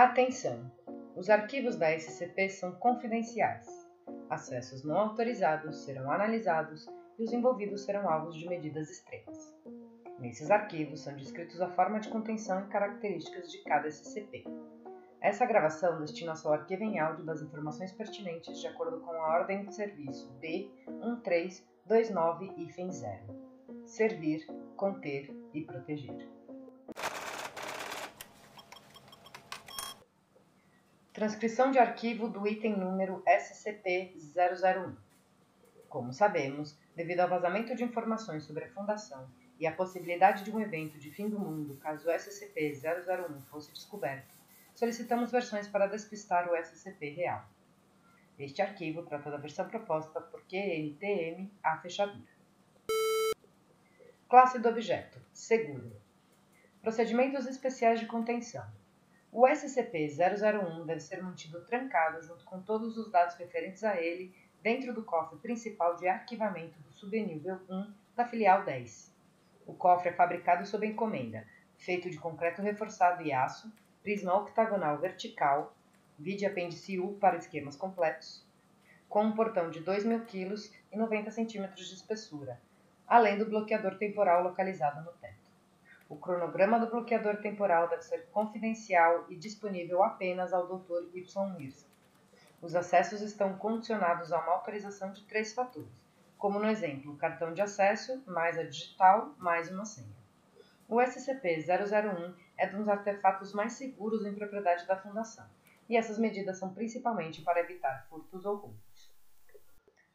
Atenção! Os arquivos da SCP são confidenciais. Acessos não autorizados serão analisados e os envolvidos serão alvos de medidas extremas. Nesses arquivos são descritos a forma de contenção e características de cada SCP. Essa gravação destina-se ao arquivo em áudio das informações pertinentes de acordo com a ordem de serviço B1329-0. Servir, conter e proteger. Transcrição de arquivo do item número SCP-001. Como sabemos, devido ao vazamento de informações sobre a Fundação e a possibilidade de um evento de fim do mundo caso o SCP-001 fosse descoberto, solicitamos versões para despistar o SCP real. Este arquivo trata da versão proposta por QNTM A fechadura. Classe do objeto: Seguro. Procedimentos especiais de contenção. O SCP-001 deve ser mantido trancado junto com todos os dados referentes a ele dentro do cofre principal de arquivamento do subnível 1 da filial 10. O cofre é fabricado sob encomenda, feito de concreto reforçado e aço, prisma octagonal vertical, vide apêndice U para esquemas completos, com um portão de 2.000 kg e 90 cm de espessura, além do bloqueador temporal localizado no teto. O cronograma do bloqueador temporal deve ser confidencial e disponível apenas ao Dr. Y. Mirza. Os acessos estão condicionados a uma autorização de três fatores, como no exemplo, cartão de acesso, mais a digital, mais uma senha. O SCP-001 é um dos artefatos mais seguros em propriedade da Fundação, e essas medidas são principalmente para evitar furtos ou roubos.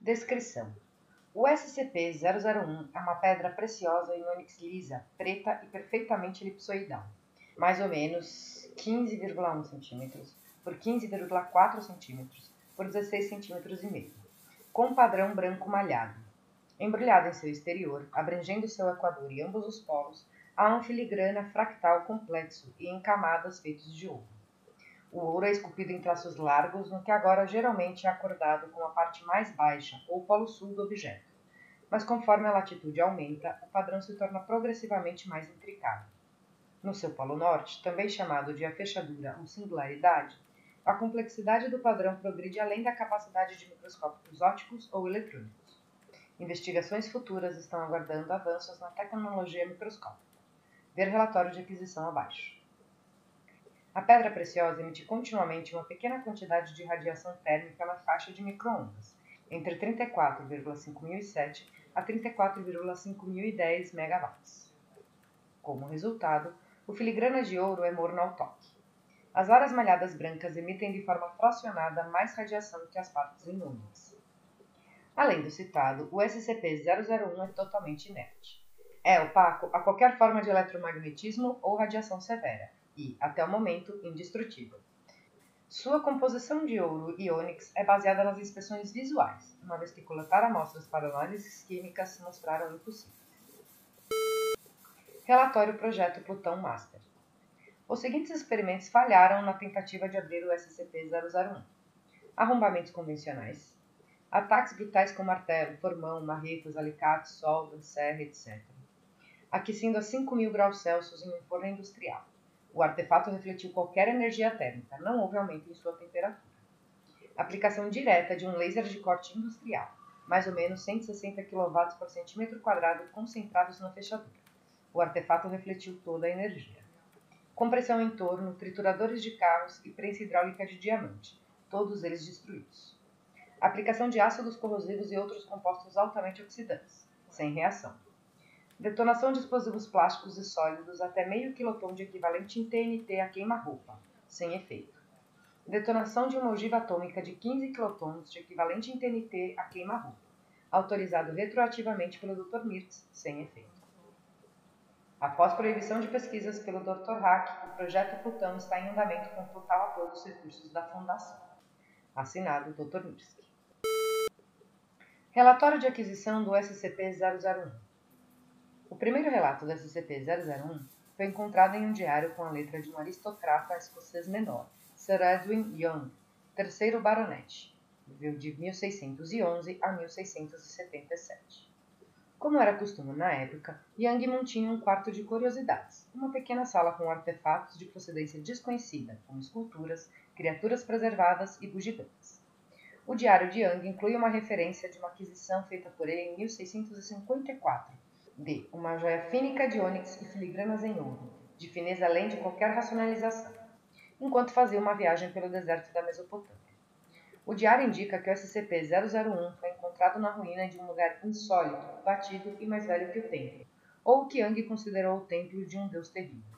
Descrição o SCP-001 é uma pedra preciosa em ônix lisa, preta e perfeitamente elipsoidal, mais ou menos 15,1 cm por 15,4 cm por 16 cm e meio, com padrão branco malhado. Embrulhado em seu exterior, abrangendo seu equador e ambos os polos, há um filigrana fractal complexo e em camadas feitos de ouro. O ouro é esculpido em traços largos, no que agora geralmente é acordado com a parte mais baixa ou polo sul do objeto. Mas conforme a latitude aumenta, o padrão se torna progressivamente mais intricado. No seu polo norte, também chamado de a fechadura ou singularidade, a complexidade do padrão progride além da capacidade de microscópios ópticos ou eletrônicos. Investigações futuras estão aguardando avanços na tecnologia microscópica. Ver relatório de aquisição abaixo. A pedra preciosa emite continuamente uma pequena quantidade de radiação térmica na faixa de microondas, entre 34,5007 a 34,5010 MW. Como resultado, o filigrana de ouro é morno ao toque. As varas malhadas brancas emitem de forma fracionada mais radiação que as partes inúmeras. Além do citado, o SCP-001 é totalmente inerte. É opaco a qualquer forma de eletromagnetismo ou radiação severa e, até o momento, indestrutível. Sua composição de ouro e ônix é baseada nas inspeções visuais, uma vez que coletar amostras para análises químicas se mostraram impossíveis. Relatório Projeto Plutão Master. Os seguintes experimentos falharam na tentativa de abrir o SCP-001. Arrombamentos convencionais, ataques brutais com martelo, formão, marretas, alicates, soldas, serra, etc. Aquecendo a 5.000 graus Celsius em um forno industrial o artefato refletiu qualquer energia térmica, não houve aumento em sua temperatura. Aplicação direta de um laser de corte industrial, mais ou menos 160 kW por centímetro quadrado concentrados na fechadura. O artefato refletiu toda a energia. Compressão em torno, trituradores de carros e prensa hidráulica de diamante, todos eles destruídos. Aplicação de ácidos corrosivos e outros compostos altamente oxidantes, sem reação. Detonação de explosivos plásticos e sólidos até meio quiloton de equivalente em TNT a queima-roupa, sem efeito. Detonação de uma ogiva atômica de 15 quilotons de equivalente em TNT a queima-roupa, autorizado retroativamente pelo Dr. Mirtz, sem efeito. Após proibição de pesquisas pelo Dr. Hack, o projeto Plutão está em andamento com total apoio dos recursos da Fundação. Assinado Dr. Mirsky. Relatório de aquisição do SCP-001 o primeiro relato da SCP-001 foi encontrado em um diário com a letra de um aristocrata escocês menor, Sir Edwin Young, terceiro baronete, viveu de 1611 a 1677. Como era costume na época, Yang mantinha um quarto de curiosidades, uma pequena sala com artefatos de procedência desconhecida, como esculturas, criaturas preservadas e bugigangas. O diário de Yang inclui uma referência de uma aquisição feita por ele em 1654, de uma joia fínica de ônix e filigranas em ouro, de fineza além de qualquer racionalização, enquanto fazia uma viagem pelo deserto da Mesopotâmia. O diário indica que o SCP-001 foi encontrado na ruína de um lugar insólito, batido e mais velho que o templo, ou o que Yang considerou o templo de um deus terrível.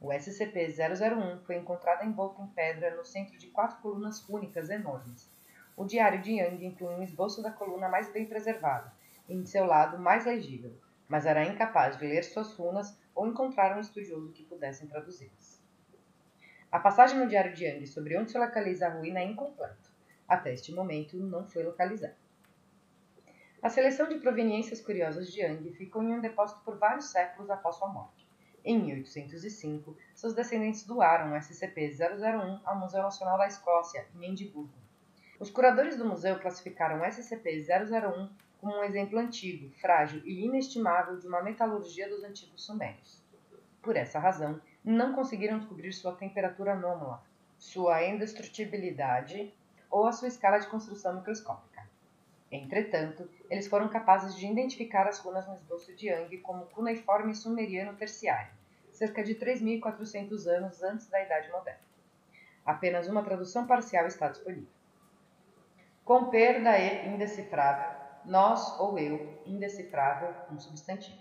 O SCP-001 foi encontrado envolto em pedra no centro de quatro colunas rúnicas enormes. O diário de Yang inclui um esboço da coluna mais bem preservada, em seu lado mais legível, mas era incapaz de ler suas runas ou encontrar um estudioso que pudesse traduzi-las. A passagem no diário de Yang sobre onde se localiza a ruína é incompleta até este momento não foi localizado. A seleção de proveniências curiosas de Yang ficou em um depósito por vários séculos após sua morte. Em 1805, seus descendentes doaram o SCP-001 ao Museu Nacional da Escócia, em Edimburgo. Os curadores do museu classificaram o SCP-001 como um exemplo antigo, frágil e inestimável de uma metalurgia dos antigos sumérios. Por essa razão, não conseguiram descobrir sua temperatura anômala, sua indestrutibilidade ou a sua escala de construção microscópica. Entretanto, eles foram capazes de identificar as runas no esboço de Yang como cuneiforme sumeriano terciário, cerca de 3.400 anos antes da Idade Moderna. Apenas uma tradução parcial está disponível. Com perda e indecifrável, nós ou eu, indecifrável, um substantivo.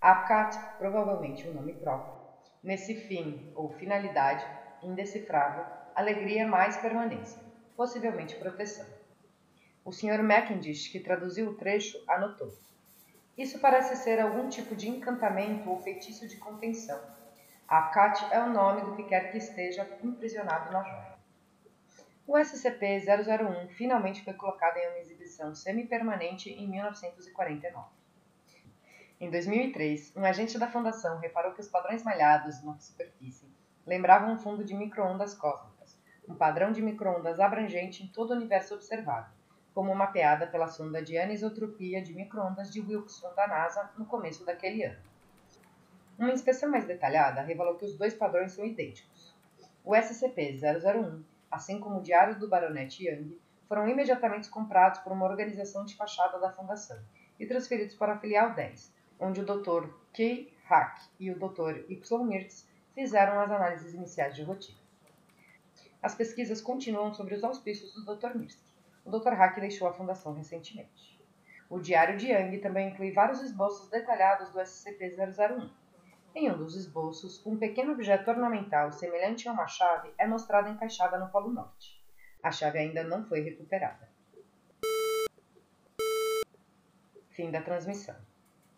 Apcat, provavelmente um nome próprio. Nesse fim ou finalidade, indecifrável, alegria mais permanência possivelmente proteção. O Sr. Mackindish, que traduziu o trecho, anotou. Isso parece ser algum tipo de encantamento ou feitiço de contenção. Akat é o nome do que quer que esteja imprisionado na joia. O SCP-001 finalmente foi colocado em uma exibição semi-permanente em 1949. Em 2003, um agente da Fundação reparou que os padrões malhados na superfície lembravam um fundo de microondas cósmicas um padrão de microondas abrangente em todo o universo observado, como mapeada pela sonda de anisotropia de microondas de Wilson da NASA no começo daquele ano. Uma inspeção mais detalhada revelou que os dois padrões são idênticos. O SCP-001, assim como o Diário do Baronete Young, foram imediatamente comprados por uma organização de fachada da Fundação e transferidos para a filial 10, onde o Dr. K. Hack e o Dr. Y. Mirtz fizeram as análises iniciais de rotina. As pesquisas continuam sobre os auspícios do Dr. Mirsky. O Dr. Hack deixou a fundação recentemente. O Diário de Yang também inclui vários esboços detalhados do SCP-001. Em um dos esboços, um pequeno objeto ornamental semelhante a uma chave é mostrado encaixada no Polo Norte. A chave ainda não foi recuperada. Fim da transmissão.